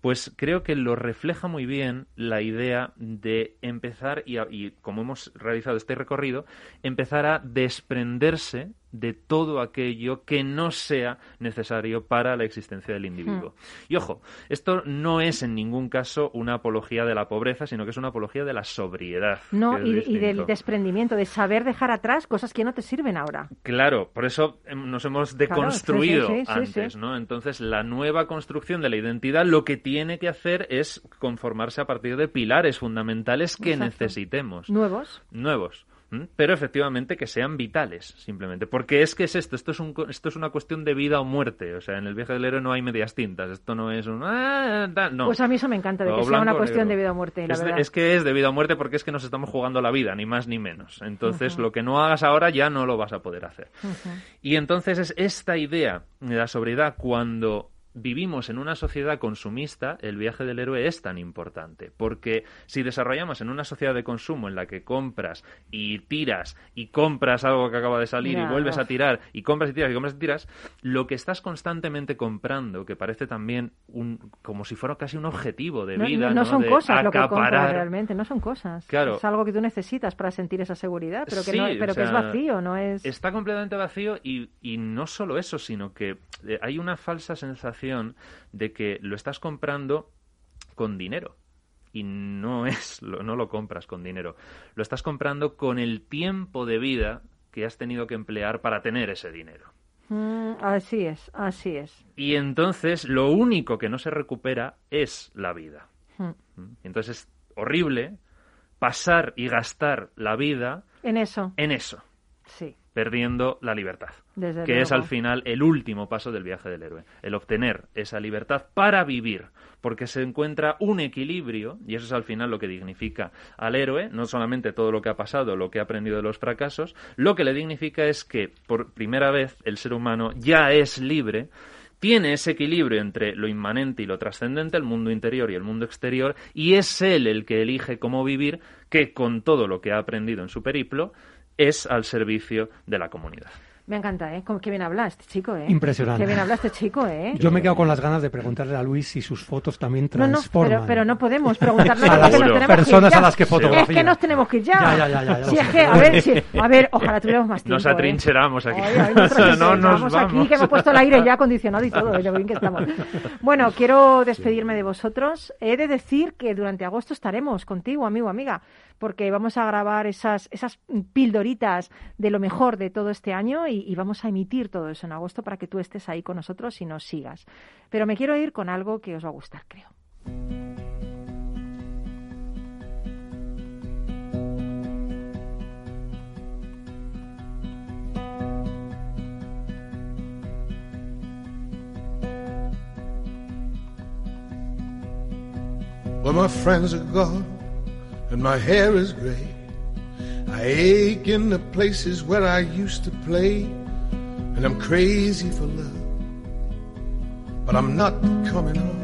Pues creo que lo refleja muy bien la idea de empezar, y, como hemos realizado este recorrido, empezar a desprenderse de todo aquello que no sea necesario para la existencia del individuo. Y ojo, esto no es en ningún caso una apología de la pobreza, sino que es una apología de la sobriedad. No, y, y del desprendimiento, de saber dejar atrás cosas que no te sirven ahora. Claro, por eso em, nos hemos deconstruido sí, sí, sí, sí, antes. ¿no? Entonces, la nueva construcción de la identidad lo que tiene que hacer es conformarse a partir de pilares fundamentales que Exacto. necesitemos. Nuevos. Nuevos. ¿M? Pero efectivamente que sean vitales, simplemente. Porque es que es esto, esto es, un, esto es una cuestión de vida o muerte. O sea, en el viaje del héroe no hay medias tintas. Esto no es un... ah, no. Pues a mí eso me encanta, de O que sea una blanco cuestión negro. de vida o muerte, la es, de- verdad. es que es de vida o muerte porque es que nos estamos jugando la vida, ni más ni menos. Entonces, lo que no hagas ahora ya no lo vas a poder hacer. Y entonces es esta idea de la sobriedad cuando vivimos en una sociedad consumista, el viaje del héroe es tan importante, porque si desarrollamos en una sociedad de consumo en la que compras y tiras y compras algo que acaba de salir y vuelves a tirar y compras y tiras y compras y tiras, lo que estás constantemente comprando, que parece también un como si fuera casi un objetivo de No, vida, no- no ¿no? son De cosas lo que compras realmente, no son cosas. Claro. Es algo que tú necesitas para sentir esa seguridad, pero que, Sí, no, o pero que es vacío, no es... Está completamente vacío y, y no solo eso, sino que eh, hay una falsa sensación de que lo estás comprando con dinero. Y no es, lo- no lo compras con dinero. Lo estás comprando con el tiempo de vida que has tenido que emplear para tener ese dinero. Mm, así es, así es. Y entonces lo único que no se recupera es la vida. Mm. ¿Mm? Entonces es horrible pasar y gastar la vida En eso, en eso, sí, perdiendo la libertad. desde que es al final el último paso del viaje del héroe, el obtener esa libertad para vivir, porque se encuentra un equilibrio, y eso es al final lo que dignifica al héroe, no solamente todo lo que ha pasado, lo que ha aprendido de los fracasos, lo que le dignifica es que por primera vez el ser humano ya es libre, tiene ese equilibrio entre lo inmanente y lo trascendente, el mundo interior y el mundo exterior, y es él el que elige cómo vivir, que con todo lo que ha aprendido en su periplo, es al servicio de la comunidad. Me encanta, ¿eh? Cómo- Qué bien habla este chico, ¿eh? Impresionante. Qué bien habla este chico, ¿eh? Yo me quedo con las ganas de preguntarle a Luis si sus fotos también No, no, transforman. pero, pero no podemos preguntar nada A las nos personas a las que Es fotografía. que nos tenemos que ir ya. Ya, ya, ya, Si es que, a ver, si- a ver, ojalá tuviéramos más tiempo. Nos ¿eh? atrincheramos aquí. Ay, ay, nos atrincheramos no nos aquí, vamos. que hemos puesto el aire ya acondicionado y todo, de lo bien que estamos. Bueno, quiero despedirme de vosotros. He de decir que durante agosto estaremos contigo, amigo, amiga, porque vamos a grabar esas, esas pildoritas de lo mejor de todo este año y, vamos a emitir todo eso en agosto para que tú estés ahí con nosotros y nos sigas. Pero me quiero ir con algo que os va a gustar, creo. And my hair is gray. I ache in the places where I used to play, and I'm crazy for love, but I'm not coming home.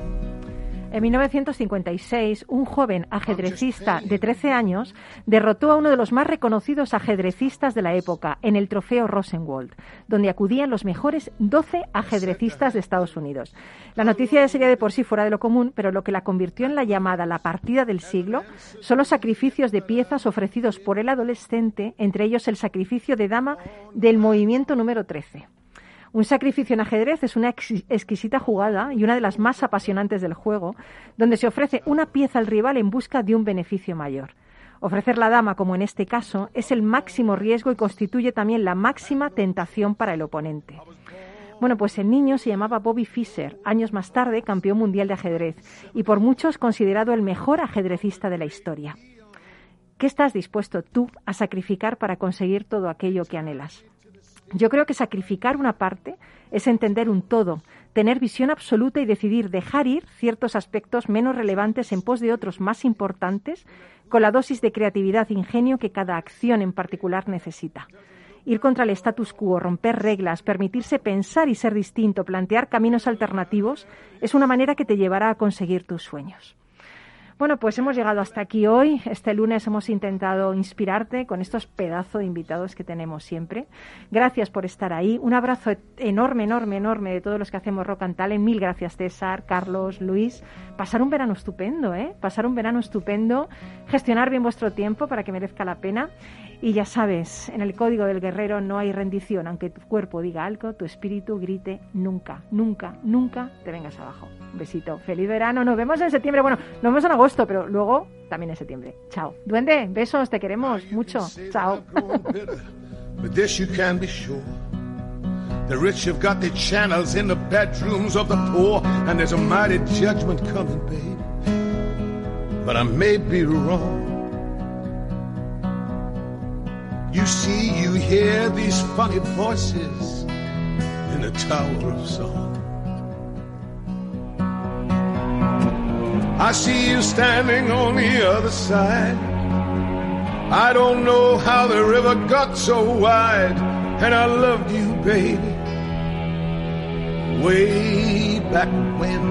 En 1956, un joven ajedrecista de 13 años derrotó a uno de los más reconocidos ajedrecistas de la época en el trofeo Rosenwald, donde acudían los mejores 12 ajedrecistas de Estados Unidos. La noticia sería de por sí fuera de lo común, pero lo que la convirtió en la llamada la partida del siglo son los sacrificios de piezas ofrecidos por el adolescente, entre ellos el sacrificio de dama del movimiento número 13. Un sacrificio en ajedrez es una ex- exquisita jugada y una de las más apasionantes del juego, donde se ofrece una pieza al rival en busca de un beneficio mayor. Ofrecer la dama, como en este caso, es el máximo riesgo y constituye también la máxima tentación para el oponente. Bueno, pues el niño se llamaba Bobby Fischer, años más tarde campeón mundial de ajedrez y por muchos considerado el mejor ajedrecista de la historia. ¿Qué estás dispuesto tú a sacrificar para conseguir todo aquello que anhelas? Yo creo que sacrificar una parte es entender un todo, tener visión absoluta y decidir dejar ir ciertos aspectos menos relevantes en pos de otros más importantes, con la dosis de creatividad e ingenio que cada acción en particular necesita. Ir contra el status quo, romper reglas, permitirse pensar y ser distinto, plantear caminos alternativos, es una manera que te llevará a conseguir tus sueños. Bueno, pues hemos llegado hasta aquí hoy. Este lunes hemos intentado inspirarte con estos pedazos de invitados que tenemos siempre. Gracias por estar ahí. Un abrazo enorme, enorme, enorme de todos los que hacemos Rock and Talent. Mil gracias, César, Carlos, Luis. Pasar un verano estupendo, ¿eh? Pasar un verano estupendo. Gestionar bien vuestro tiempo para que merezca la pena. Y ya sabes, en el código del guerrero no hay rendición. Aunque tu cuerpo diga algo, tu espíritu grite nunca, nunca, nunca te vengas abajo. Un besito. Feliz verano. Nos vemos en septiembre. Bueno, nos vemos en agosto, pero luego también en septiembre. Chao. Duende, besos, te queremos mucho. Chao. The rich have got their channels in the bedrooms of the poor, and there's a mighty judgment coming, babe. But I may be wrong. You see, you hear these funny voices in the Tower of Song. I see you standing on the other side. I don't know how the river got so wide, and I loved you, baby, way back when.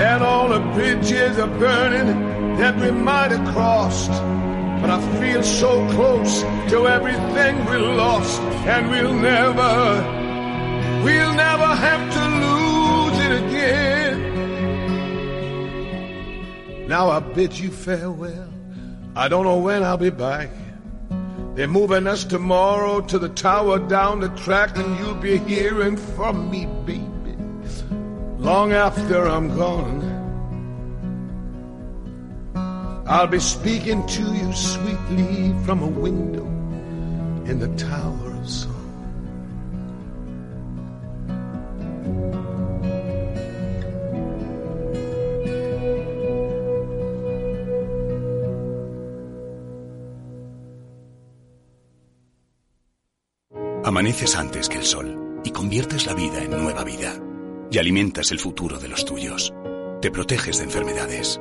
And all the bridges are burning that we might have crossed. But I feel so close to everything we lost, and we'll never, we'll never have to lose it again. Now I bid you farewell. I don't know when I'll be back. They're moving us tomorrow to the tower down the track, and you'll be hearing from me, baby, long after I'm gone. I'll be speaking to you sweetly from a window in the Tower of. Amaneces antes que el sol y conviertes la vida en nueva vida. Y alimentas el futuro de los tuyos. Te proteges de enfermedades.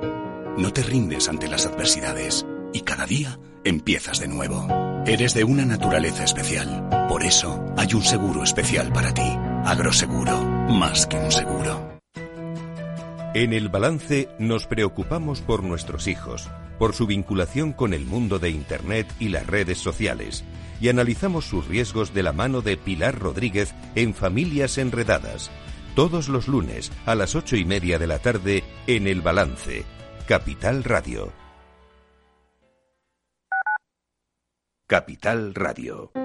No te rindes ante las adversidades. Y cada día empiezas de nuevo. Eres de una naturaleza especial. Por eso hay un seguro especial para ti. Agroseguro. Más que un seguro. En el balance nos preocupamos por nuestros hijos, por su vinculación con el mundo de Internet y las redes sociales, y analizamos sus riesgos de la mano de Pilar Rodríguez en Familias Enredadas, todos los lunes a las ocho y media de la tarde en el balance, Capital Radio. Capital Radio.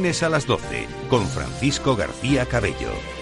lunes a las 12, con Francisco García Cabello.